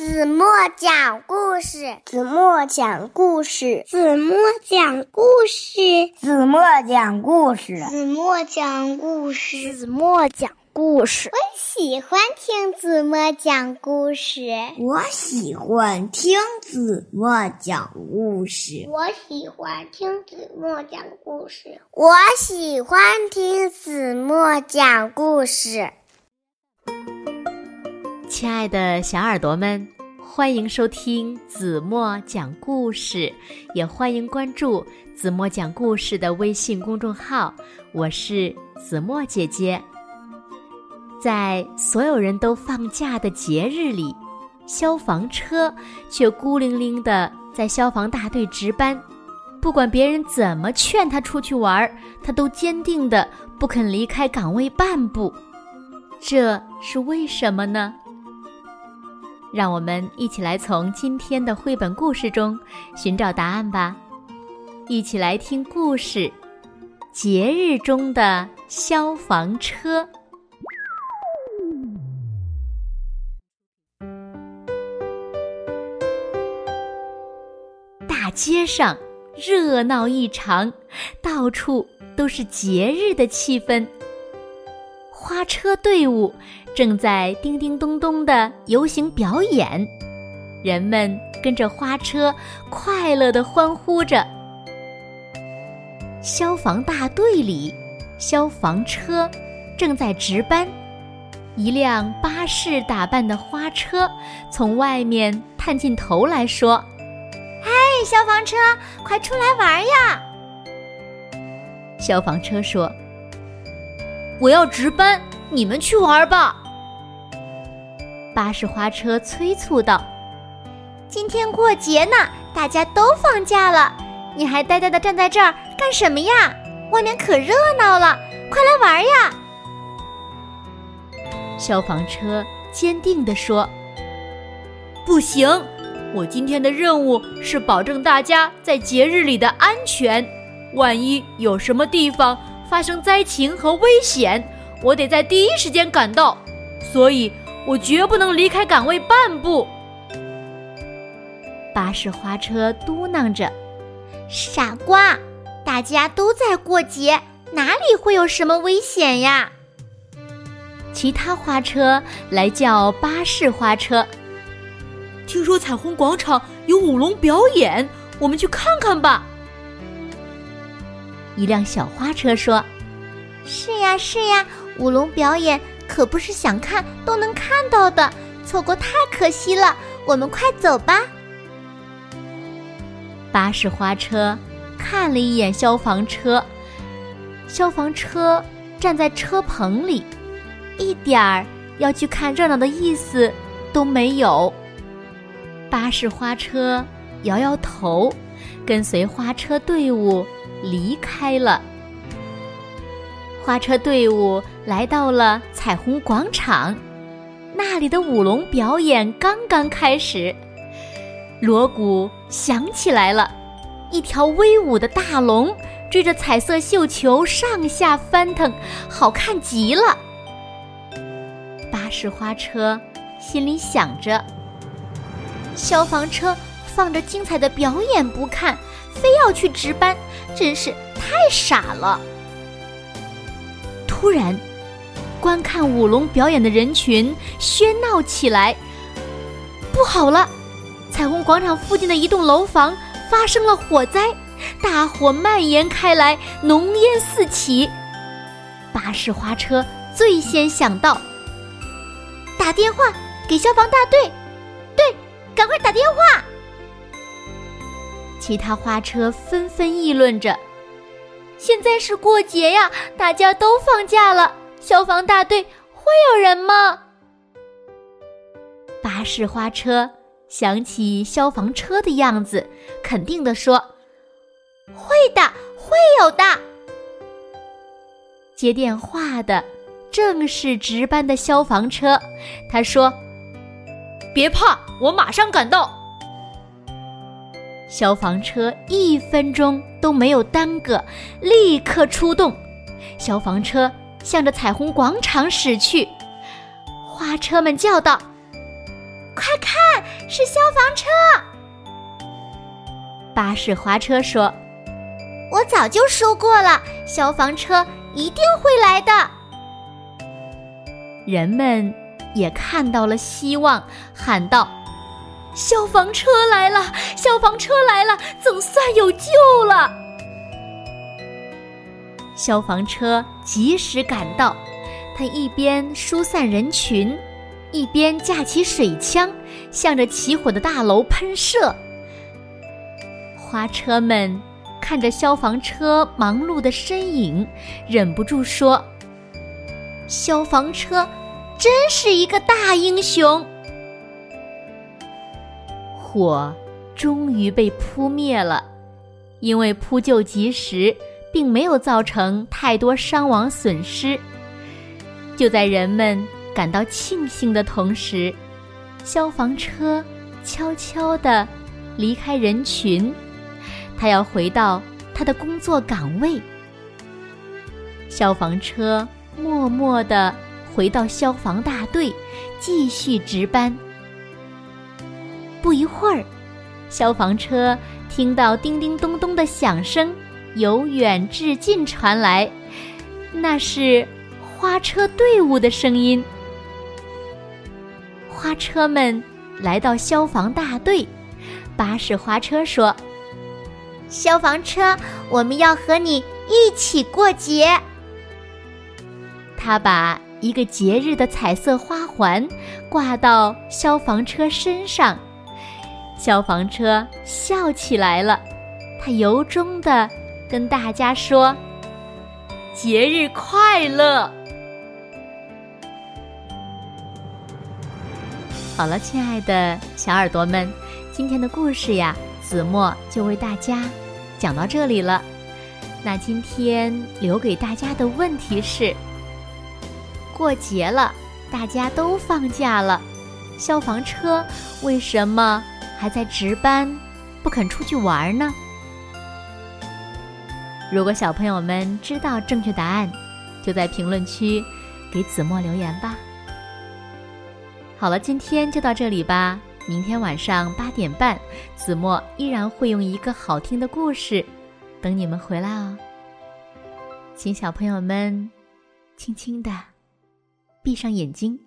子墨讲故事，子墨讲故事，子墨讲故事，子墨讲故事，子墨讲故事，子墨讲故事。我喜欢听子墨讲故事，我喜欢听子墨讲故事，我喜欢听子墨讲故事，我喜欢听子墨讲故事。亲爱的小耳朵们，欢迎收听子墨讲故事，也欢迎关注子墨讲故事的微信公众号。我是子墨姐姐。在所有人都放假的节日里，消防车却孤零零的在消防大队值班。不管别人怎么劝他出去玩，他都坚定的不肯离开岗位半步。这是为什么呢？让我们一起来从今天的绘本故事中寻找答案吧！一起来听故事《节日中的消防车》。大街上热闹异常，到处都是节日的气氛。花车队伍。正在叮叮咚咚的游行表演，人们跟着花车快乐的欢呼着。消防大队里，消防车正在值班，一辆巴士打扮的花车从外面探进头来说：“嗨，消防车，快出来玩呀！”消防车说：“我要值班，你们去玩吧。”巴士花车催促道：“今天过节呢，大家都放假了，你还呆呆的站在这儿干什么呀？外面可热闹了，快来玩呀！”消防车坚定地说：“不行，我今天的任务是保证大家在节日里的安全。万一有什么地方发生灾情和危险，我得在第一时间赶到，所以。”我绝不能离开岗位半步。巴士花车嘟囔着：“傻瓜，大家都在过节，哪里会有什么危险呀？”其他花车来叫巴士花车。听说彩虹广场有舞龙表演，我们去看看吧。一辆小花车说：“是呀，是呀，舞龙表演。”可不是想看都能看到的，错过太可惜了。我们快走吧。巴士花车看了一眼消防车，消防车站在车棚里，一点儿要去看热闹的意思都没有。巴士花车摇摇头，跟随花车队伍离开了。花车队伍来到了彩虹广场，那里的舞龙表演刚刚开始，锣鼓响起来了，一条威武的大龙追着彩色绣球上下翻腾，好看极了。巴士花车心里想着：消防车放着精彩的表演不看，非要去值班，真是太傻了。突然，观看舞龙表演的人群喧闹起来。不好了！彩虹广场附近的一栋楼房发生了火灾，大火蔓延开来，浓烟四起。巴士花车最先想到，打电话给消防大队。对，赶快打电话！其他花车纷纷议论着。现在是过节呀，大家都放假了，消防大队会有人吗？巴士花车想起消防车的样子，肯定的说：“会的，会有的。”接电话的正是值班的消防车，他说：“别怕，我马上赶到。”消防车一分钟都没有耽搁，立刻出动。消防车向着彩虹广场驶去。花车们叫道：“快看，是消防车。巴士花车说：“我早就说过了，消防车一定会来的。”人们也看到了希望，喊道：“消防车来了！消防车来了！总算有救了！”消防车及时赶到，他一边疏散人群，一边架起水枪，向着起火的大楼喷射。花车们看着消防车忙碌的身影，忍不住说：“消防车真是一个大英雄！”火终于被扑灭了，因为扑救及时。并没有造成太多伤亡损失。就在人们感到庆幸的同时，消防车悄悄地离开人群，他要回到他的工作岗位。消防车默默地回到消防大队，继续值班。不一会儿，消防车听到叮叮咚咚的响声。由远至近传来，那是花车队伍的声音。花车们来到消防大队，巴士花车说：“消防车，我们要和你一起过节。”他把一个节日的彩色花环挂到消防车身上，消防车笑起来了，他由衷的。跟大家说，节日快乐！好了，亲爱的小耳朵们，今天的故事呀，子墨就为大家讲到这里了。那今天留给大家的问题是：过节了，大家都放假了，消防车为什么还在值班，不肯出去玩呢？如果小朋友们知道正确答案，就在评论区给子墨留言吧。好了，今天就到这里吧。明天晚上八点半，子墨依然会用一个好听的故事等你们回来哦。请小朋友们轻轻的闭上眼睛，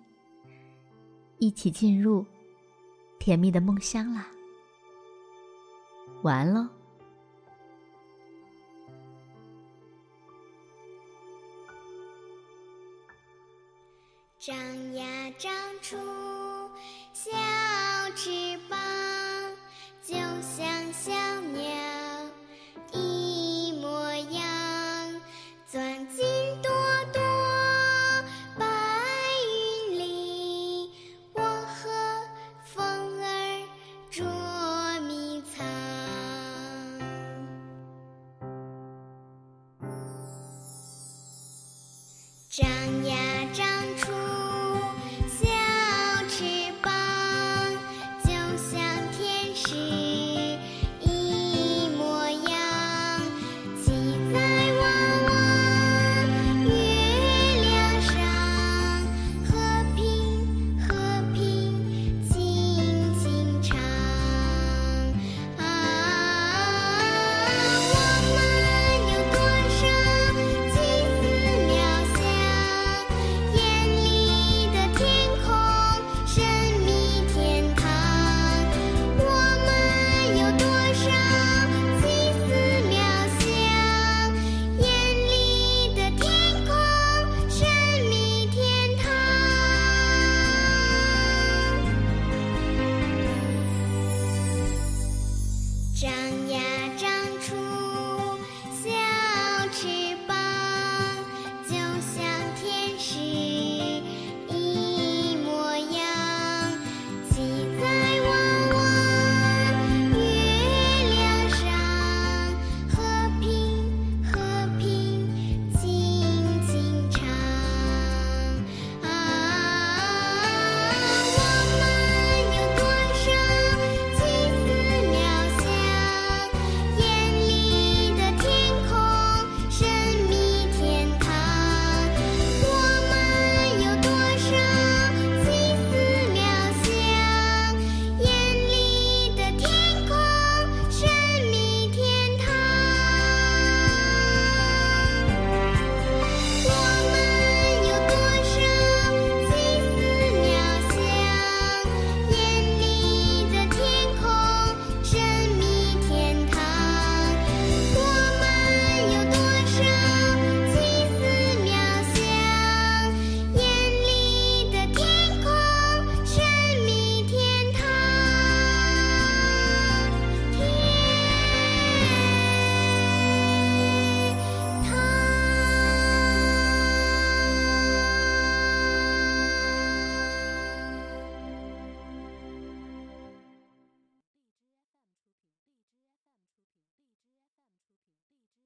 一起进入甜蜜的梦乡啦。晚安喽。长呀长出小